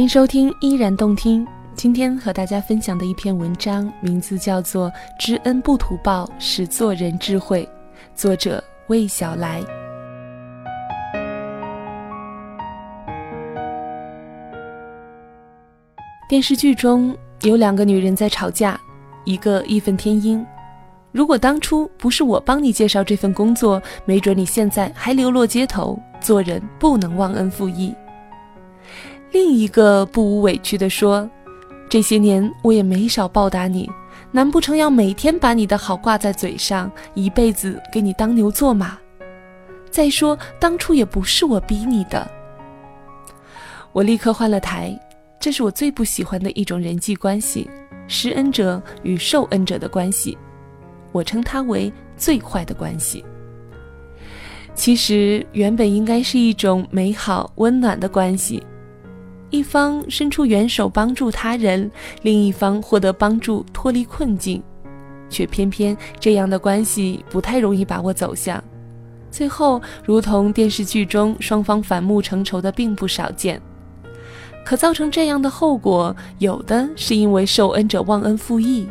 欢迎收听依然动听。今天和大家分享的一篇文章，名字叫做《知恩不图报，是做人智慧》，作者魏小来。电视剧中有两个女人在吵架，一个义愤填膺：“如果当初不是我帮你介绍这份工作，没准你现在还流落街头。做人不能忘恩负义。”另一个不无委屈地说：“这些年我也没少报答你，难不成要每天把你的好挂在嘴上，一辈子给你当牛做马？再说当初也不是我逼你的。”我立刻换了台，这是我最不喜欢的一种人际关系——施恩者与受恩者的关系，我称它为最坏的关系。其实原本应该是一种美好温暖的关系。一方伸出援手帮助他人，另一方获得帮助脱离困境，却偏偏这样的关系不太容易把握走向，最后如同电视剧中双方反目成仇的并不少见。可造成这样的后果，有的是因为受恩者忘恩负义，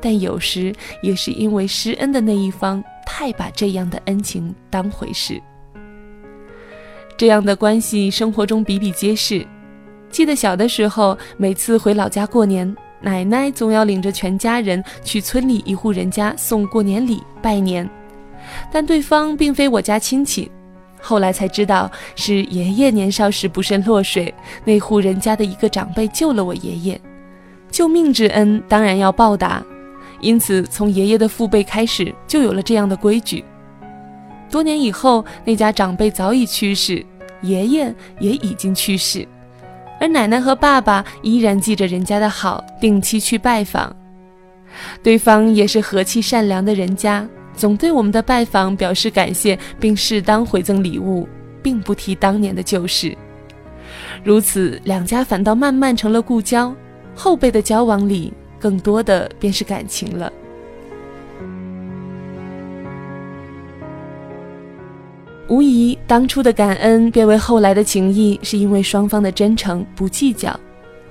但有时也是因为施恩的那一方太把这样的恩情当回事。这样的关系生活中比比皆是。记得小的时候，每次回老家过年，奶奶总要领着全家人去村里一户人家送过年礼拜年，但对方并非我家亲戚。后来才知道，是爷爷年少时不慎落水，那户人家的一个长辈救了我爷爷，救命之恩当然要报答。因此，从爷爷的父辈开始，就有了这样的规矩。多年以后，那家长辈早已去世，爷爷也已经去世。而奶奶和爸爸依然记着人家的好，定期去拜访。对方也是和气善良的人家，总对我们的拜访表示感谢，并适当回赠礼物，并不提当年的旧事。如此，两家反倒慢慢成了故交。后辈的交往里，更多的便是感情了。无疑，当初的感恩变为后来的情谊，是因为双方的真诚不计较。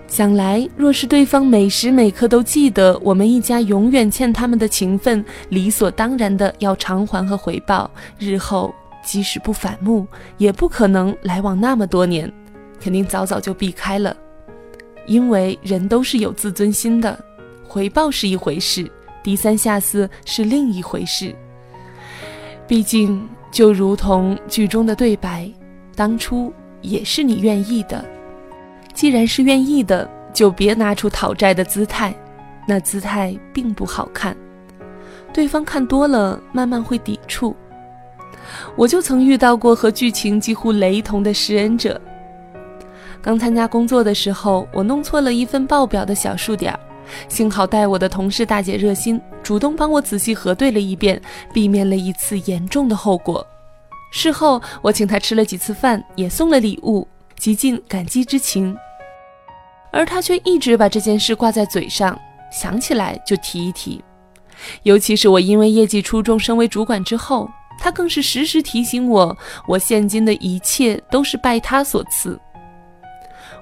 想来，若是对方每时每刻都记得我们一家永远欠他们的情分，理所当然的要偿还和回报，日后即使不反目，也不可能来往那么多年，肯定早早就避开了。因为人都是有自尊心的，回报是一回事，低三下四是另一回事。毕竟。就如同剧中的对白，当初也是你愿意的。既然是愿意的，就别拿出讨债的姿态，那姿态并不好看。对方看多了，慢慢会抵触。我就曾遇到过和剧情几乎雷同的施恩者。刚参加工作的时候，我弄错了一份报表的小数点。幸好带我的同事大姐热心，主动帮我仔细核对了一遍，避免了一次严重的后果。事后我请她吃了几次饭，也送了礼物，极尽感激之情。而她却一直把这件事挂在嘴上，想起来就提一提。尤其是我因为业绩出众升为主管之后，她更是时时提醒我，我现今的一切都是拜她所赐。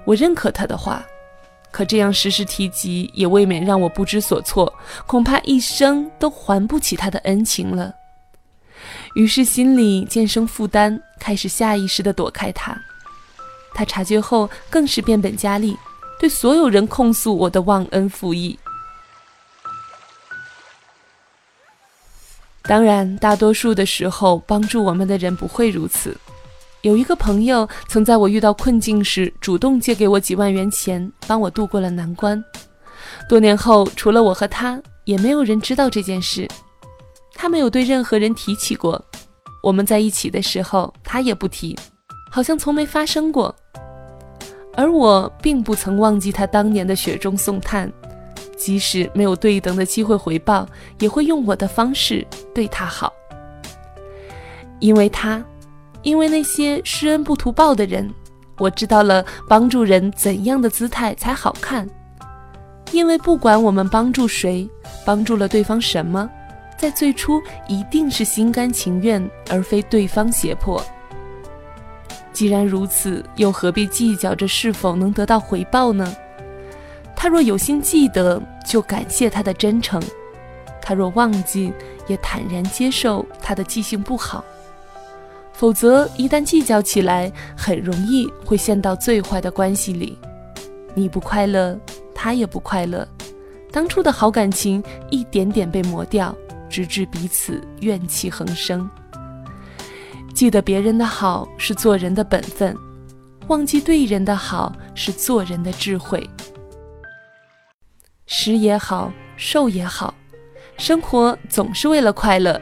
我认可她的话。可这样时时提及，也未免让我不知所措，恐怕一生都还不起他的恩情了。于是心里渐生负担，开始下意识地躲开他。他察觉后，更是变本加厉，对所有人控诉我的忘恩负义。当然，大多数的时候，帮助我们的人不会如此。有一个朋友曾在我遇到困境时主动借给我几万元钱，帮我渡过了难关。多年后，除了我和他，也没有人知道这件事。他没有对任何人提起过。我们在一起的时候，他也不提，好像从没发生过。而我并不曾忘记他当年的雪中送炭，即使没有对等的机会回报，也会用我的方式对他好。因为他，因为那些施恩不图报的人，我知道了帮助人怎样的姿态才好看。因为不管我们帮助谁，帮助了对方什么，在最初一定是心甘情愿，而非对方胁迫。既然如此，又何必计较着是否能得到回报呢？他若有心记得，就感谢他的真诚；他若忘记，也坦然接受他的记性不好。否则，一旦计较起来，很容易会陷到最坏的关系里。你不快乐，他也不快乐，当初的好感情一点点被磨掉，直至彼此怨气横生。记得别人的好是做人的本分，忘记对人的好是做人的智慧。食也好，受也好，生活总是为了快乐。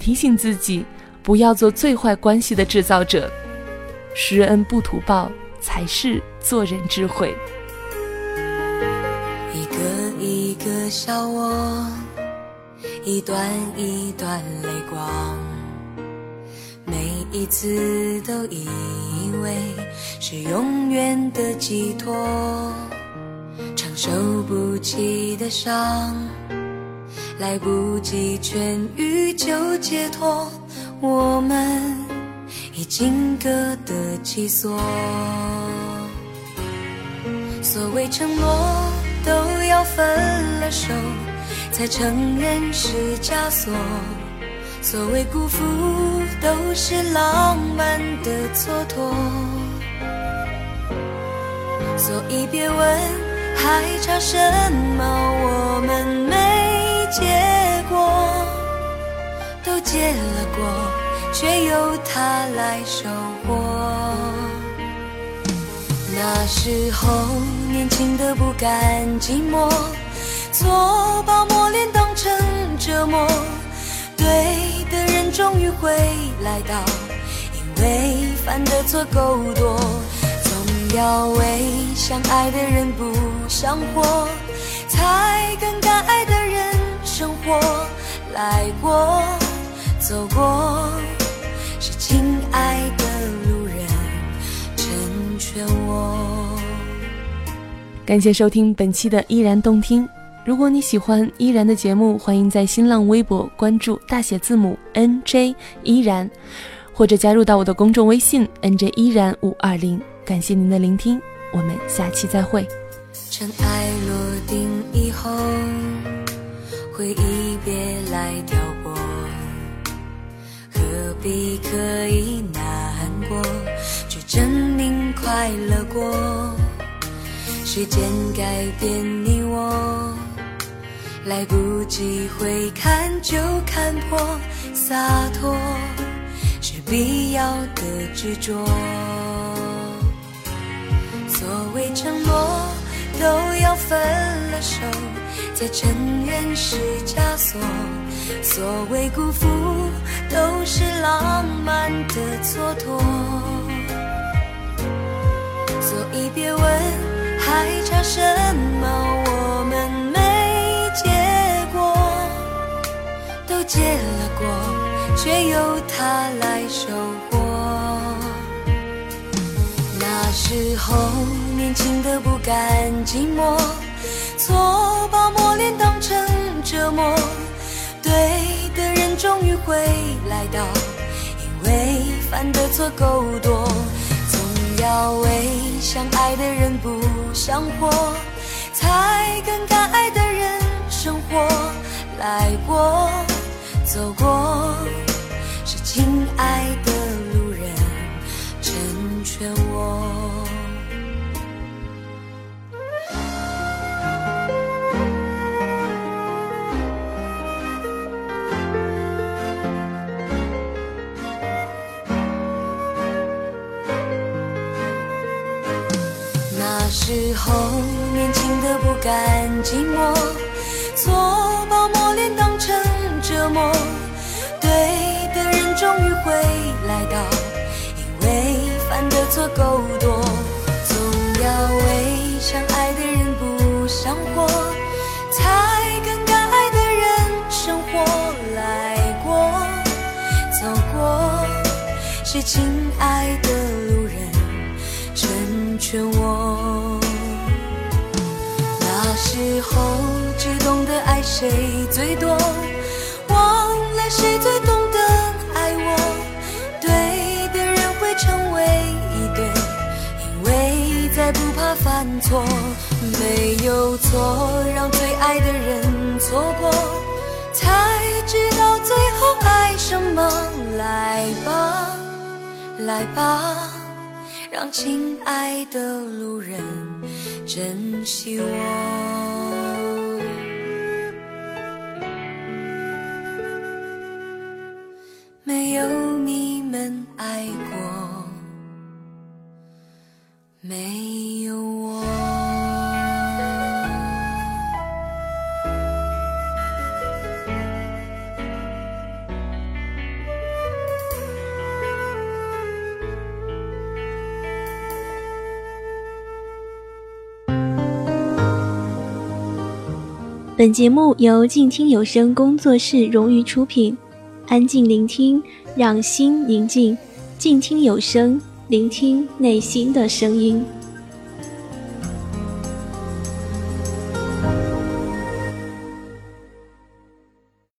提醒自己。不要做最坏关系的制造者，施恩不图报才是做人智慧。一个一个笑我，一段一段泪光，每一次都以为是永远的寄托，承受不起的伤，来不及痊愈就解脱。我们已经各得其所，所谓承诺都要分了手，才承认是枷锁；所谓辜负都是浪漫的蹉跎。所以别问还差什么，我们没结。结了果，却由他来收获。那时候年轻的不甘寂寞，错把磨练当成折磨。对的人终于会来到，因为犯的错够多。总要为相爱的人不想活，才跟敢爱的人生活来过。走过，是亲爱的路人成全我。感谢收听本期的依然动听。如果你喜欢依然的节目，欢迎在新浪微博关注大写字母 N J 依然，或者加入到我的公众微信 N J 依然五二零。感谢您的聆听，我们下期再会。尘埃落定以后，回忆何必刻意难过，去证明快乐过？时间改变你我，来不及回看就看破，洒脱是必要的执着。所谓承诺，都要分了手，才承认是枷锁。所谓辜负，都是浪漫的蹉跎。所以别问还差什么，我们没结果，都结了果，却由他来收获。那时候年轻的不甘寂寞，错把会来到，因为犯的错够多，总要为相爱的人不想活，才跟敢爱的人生活来过走过，是亲爱的时候年轻的不甘寂寞，错把磨练当成折磨。对的人终于会来到，因为犯的错够多，总要为相爱的人不想活，才跟该爱的人生活来过。走过是亲爱的路人成全我。谁最多，忘了谁最懂得爱我。对的人会成为一对，因为再不怕犯错，没有错让最爱的人错过，才知道最后爱什么。来吧，来吧，让亲爱的路人珍惜我。没有你们爱过，没有我。本节目由静听有声工作室荣誉出品，安静聆听，让心宁静，静听有声，聆听内心的声音。